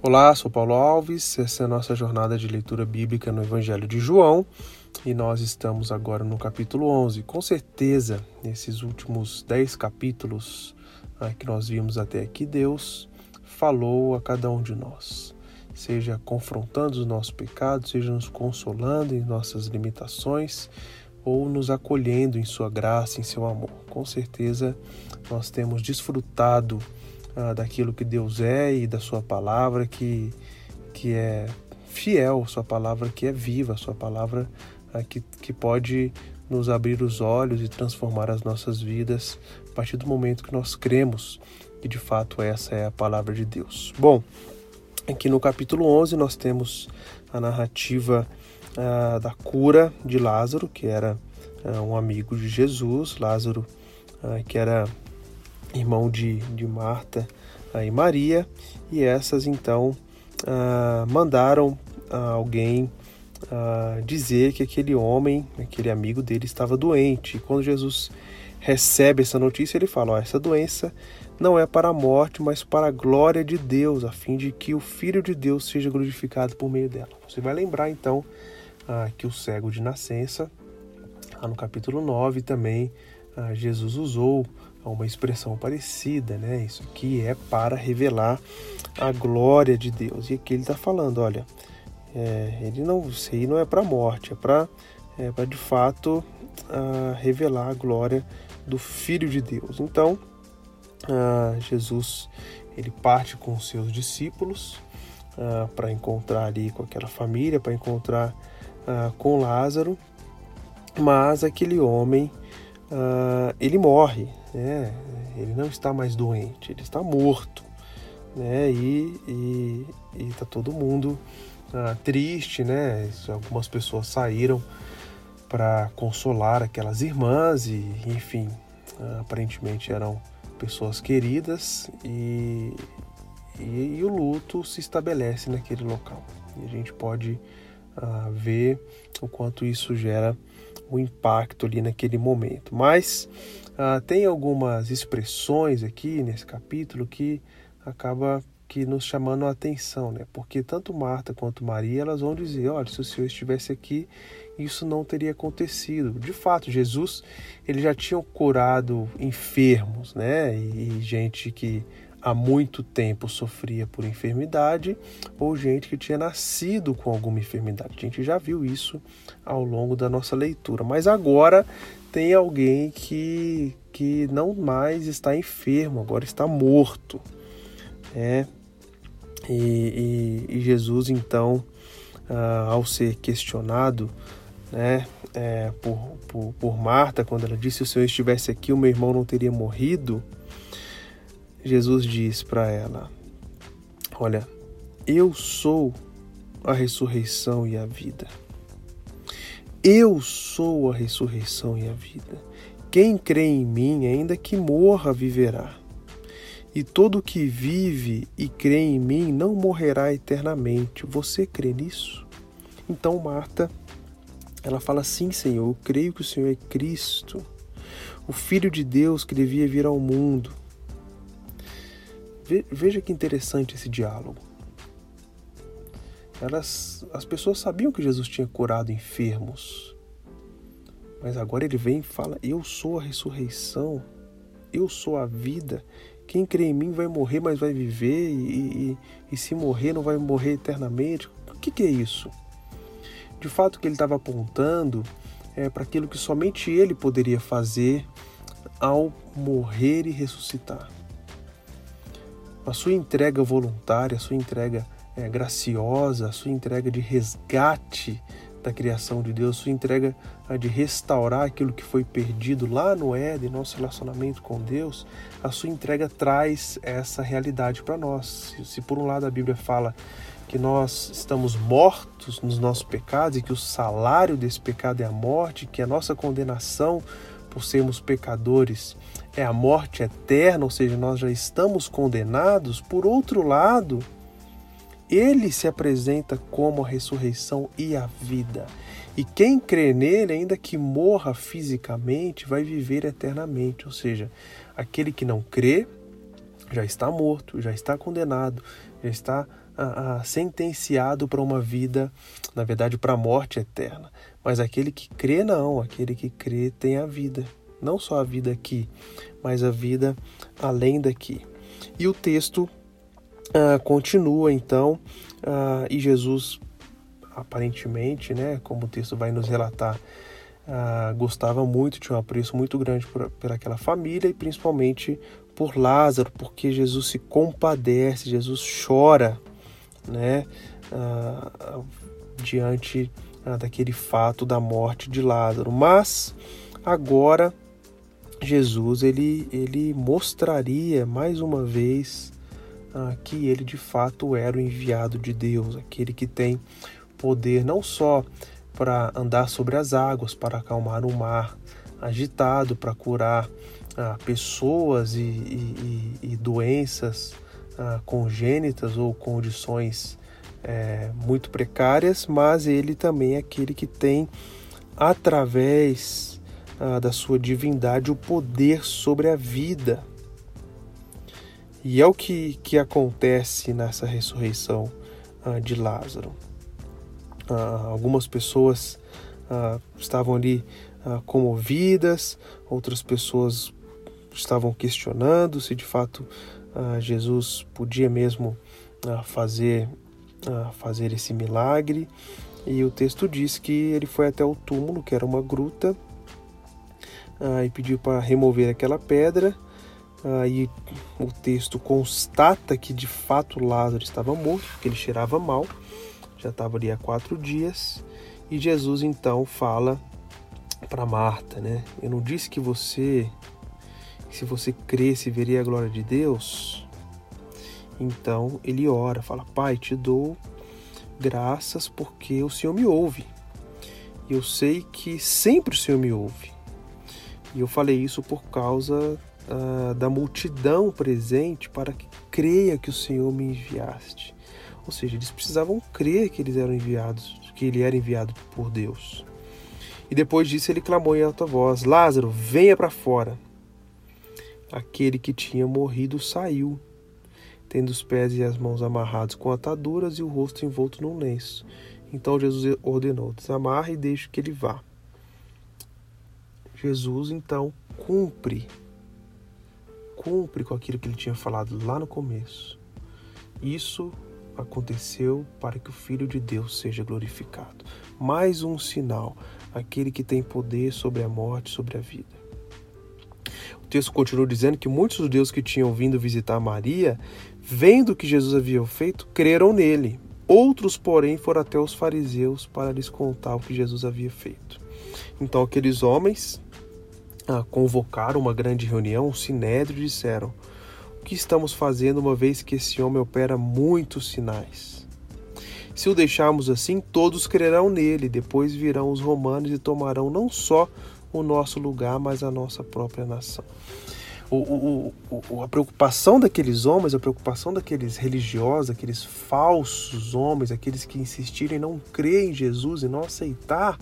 Olá, sou Paulo Alves, essa é a nossa jornada de leitura bíblica no Evangelho de João e nós estamos agora no capítulo 11. Com certeza, nesses últimos 10 capítulos ah, que nós vimos até aqui, Deus falou a cada um de nós, seja confrontando os nossos pecados, seja nos consolando em nossas limitações ou nos acolhendo em Sua graça, em Seu amor. Com certeza, nós temos desfrutado ah, daquilo que Deus é e da Sua palavra que, que é fiel, Sua palavra que é viva, Sua palavra ah, que, que pode nos abrir os olhos e transformar as nossas vidas a partir do momento que nós cremos que de fato essa é a palavra de Deus. Bom, aqui no capítulo 11 nós temos a narrativa ah, da cura de Lázaro, que era um amigo de Jesus, Lázaro, que era irmão de, de Marta e Maria, e essas então ah, mandaram ah, alguém ah, dizer que aquele homem, aquele amigo dele, estava doente. E quando Jesus recebe essa notícia, ele fala: oh, essa doença não é para a morte, mas para a glória de Deus, a fim de que o Filho de Deus seja glorificado por meio dela. Você vai lembrar então que o cego de nascença, lá no capítulo 9 também, Jesus usou uma expressão parecida, né? Isso aqui é para revelar a glória de Deus. E aqui ele está falando, olha, é, ele não, isso aí não é para morte, é para é de fato uh, revelar a glória do Filho de Deus. Então, uh, Jesus ele parte com os seus discípulos para encontrar ali com aquela família, para encontrar com Lázaro, mas aquele homem ele morre, né? Ele não está mais doente, ele está morto, né? E está todo mundo ah, triste, né? Algumas pessoas saíram para consolar aquelas irmãs e, enfim, ah, aparentemente eram pessoas queridas e, e, e, o luto se estabelece naquele local. E a gente pode ah, ver o quanto isso gera o impacto ali naquele momento. Mas ah, tem algumas expressões aqui nesse capítulo que acaba que nos chamando a atenção, né? Porque tanto Marta quanto Maria elas vão dizer, olha, se o Senhor estivesse aqui, isso não teria acontecido. De fato, Jesus ele já tinha curado enfermos, né? E, e gente que há muito tempo sofria por enfermidade ou gente que tinha nascido com alguma enfermidade. A gente já viu isso ao longo da nossa leitura, mas agora tem alguém que, que não mais está enfermo, agora está morto. É, e, e, e Jesus, então, uh, ao ser questionado né, é, por, por, por Marta, quando ela disse: Se o Senhor estivesse aqui, o meu irmão não teria morrido. Jesus diz para ela: Olha, eu sou a ressurreição e a vida. Eu sou a ressurreição e a vida. Quem crê em mim, ainda que morra, viverá. E todo que vive e crê em mim não morrerá eternamente. Você crê nisso? Então Marta, ela fala: Sim, Senhor, eu creio que o Senhor é Cristo, o Filho de Deus que devia vir ao mundo. Veja que interessante esse diálogo. Elas, as pessoas sabiam que Jesus tinha curado enfermos, mas agora ele vem e fala: Eu sou a ressurreição, eu sou a vida. Quem crê em mim vai morrer, mas vai viver, e, e, e se morrer, não vai morrer eternamente. O que, que é isso? De fato, que ele estava apontando é para aquilo que somente ele poderia fazer ao morrer e ressuscitar a sua entrega voluntária, a sua entrega é, graciosa, a sua entrega de resgate da criação de Deus, a sua entrega de restaurar aquilo que foi perdido lá no Éden, nosso relacionamento com Deus, a sua entrega traz essa realidade para nós. Se por um lado a Bíblia fala que nós estamos mortos nos nossos pecados e que o salário desse pecado é a morte, que a nossa condenação por sermos pecadores é a morte eterna, ou seja, nós já estamos condenados, por outro lado, ele se apresenta como a ressurreição e a vida. E quem crê nele, ainda que morra fisicamente, vai viver eternamente. Ou seja, aquele que não crê já está morto, já está condenado, já está ah, sentenciado para uma vida, na verdade, para a morte eterna. Mas aquele que crê, não. Aquele que crê tem a vida. Não só a vida aqui, mas a vida além daqui. E o texto ah, continua então, ah, e Jesus, aparentemente, né, como o texto vai nos relatar, ah, gostava muito, tinha um apreço muito grande por, por aquela família e principalmente por Lázaro, porque Jesus se compadece, Jesus chora né, diante daquele fato da morte de Lázaro. Mas agora Jesus ele, ele mostraria mais uma vez uh, que ele de fato era o enviado de Deus, aquele que tem poder não só para andar sobre as águas, para acalmar o mar agitado, para curar pessoas e, e, e doenças ah, congênitas ou condições é, muito precárias, mas ele também é aquele que tem, através ah, da sua divindade, o poder sobre a vida. E é o que, que acontece nessa ressurreição ah, de Lázaro. Ah, algumas pessoas ah, estavam ali ah, comovidas, outras pessoas estavam questionando se de fato ah, Jesus podia mesmo fazer, ah, fazer esse milagre. E o texto diz que ele foi até o túmulo, que era uma gruta, e pediu para remover aquela pedra. E o texto constata que de fato Lázaro estava morto, porque ele cheirava mal, já estava ali há quatro dias. E Jesus então fala para Marta, né? Eu não disse que você se você cresce veria a glória de Deus, então ele ora, fala: Pai, te dou graças porque o Senhor me ouve. E eu sei que sempre o Senhor me ouve. E eu falei isso por causa uh, da multidão presente para que creia que o Senhor me enviaste. Ou seja, eles precisavam crer que eles eram enviados, que ele era enviado por Deus. E depois disso ele clamou em alta voz: Lázaro, venha para fora. Aquele que tinha morrido saiu, tendo os pés e as mãos amarrados com ataduras e o rosto envolto num lenço. Então Jesus ordenou: desamarre e deixe que ele vá. Jesus então cumpre, cumpre com aquilo que ele tinha falado lá no começo. Isso aconteceu para que o Filho de Deus seja glorificado. Mais um sinal, aquele que tem poder sobre a morte, sobre a vida. Texto continua dizendo que muitos judeus que tinham vindo visitar Maria, vendo o que Jesus havia feito, creram nele. Outros, porém, foram até os fariseus para lhes contar o que Jesus havia feito. Então aqueles homens ah, convocaram uma grande reunião, o sinédrio, e disseram: O que estamos fazendo uma vez que esse homem opera muitos sinais? Se o deixarmos assim, todos crerão nele. Depois virão os romanos e tomarão não só o nosso lugar, mas a nossa própria nação. O, o, o, a preocupação daqueles homens, a preocupação daqueles religiosos, aqueles falsos homens, aqueles que insistiram em não crer em Jesus e não aceitar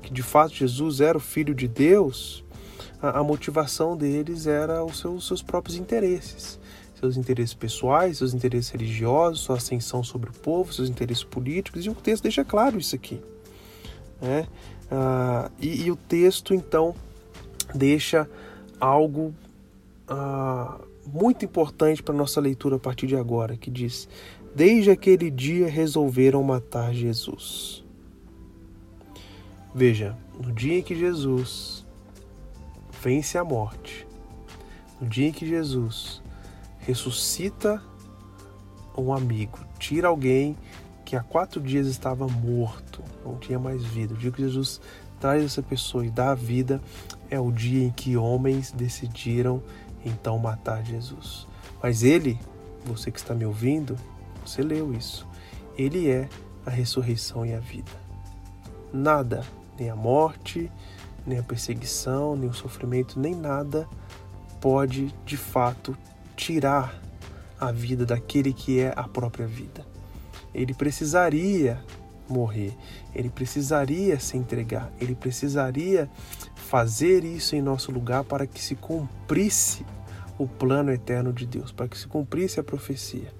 que de fato Jesus era o Filho de Deus, a, a motivação deles era os seus próprios interesses. Seus interesses pessoais, seus interesses religiosos, sua ascensão sobre o povo, seus interesses políticos, e o texto deixa claro isso aqui. Né? Uh, e, e, o texto, então, deixa algo uh, muito importante para nossa leitura a partir de agora, que diz: Desde aquele dia resolveram matar Jesus. Veja, no dia em que Jesus vence a morte, no dia em que Jesus ressuscita um amigo, tira alguém que há quatro dias estava morto, não tinha mais vida. O dia que Jesus traz essa pessoa e dá a vida é o dia em que homens decidiram então matar Jesus. Mas ele, você que está me ouvindo, você leu isso. Ele é a ressurreição e a vida. Nada, nem a morte, nem a perseguição, nem o sofrimento, nem nada pode de fato tirar a vida daquele que é a própria vida ele precisaria morrer, ele precisaria se entregar, ele precisaria fazer isso em nosso lugar para que se cumprisse o plano eterno de Deus, para que se cumprisse a profecia.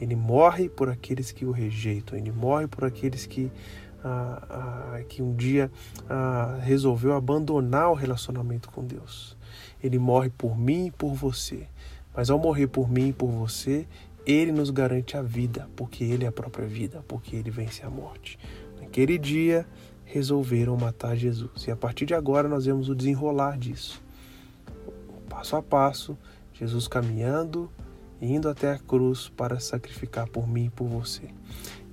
Ele morre por aqueles que o rejeitam, ele morre por aqueles que, ah, ah, que um dia ah, resolveu abandonar o relacionamento com Deus. Ele morre por mim e por você. Mas ao morrer por mim e por você, ele nos garante a vida, porque ele é a própria vida, porque ele vence a morte. Naquele dia, resolveram matar Jesus. E a partir de agora, nós vemos o desenrolar disso. Passo a passo, Jesus caminhando, indo até a cruz para sacrificar por mim e por você.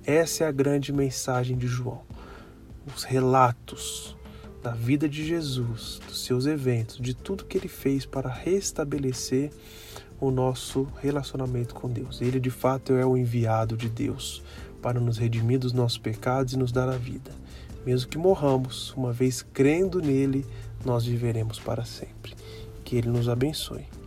Essa é a grande mensagem de João. Os relatos da vida de Jesus, dos seus eventos, de tudo que ele fez para restabelecer o nosso relacionamento com Deus. Ele de fato é o enviado de Deus para nos redimir dos nossos pecados e nos dar a vida. Mesmo que morramos, uma vez crendo nele, nós viveremos para sempre. Que ele nos abençoe.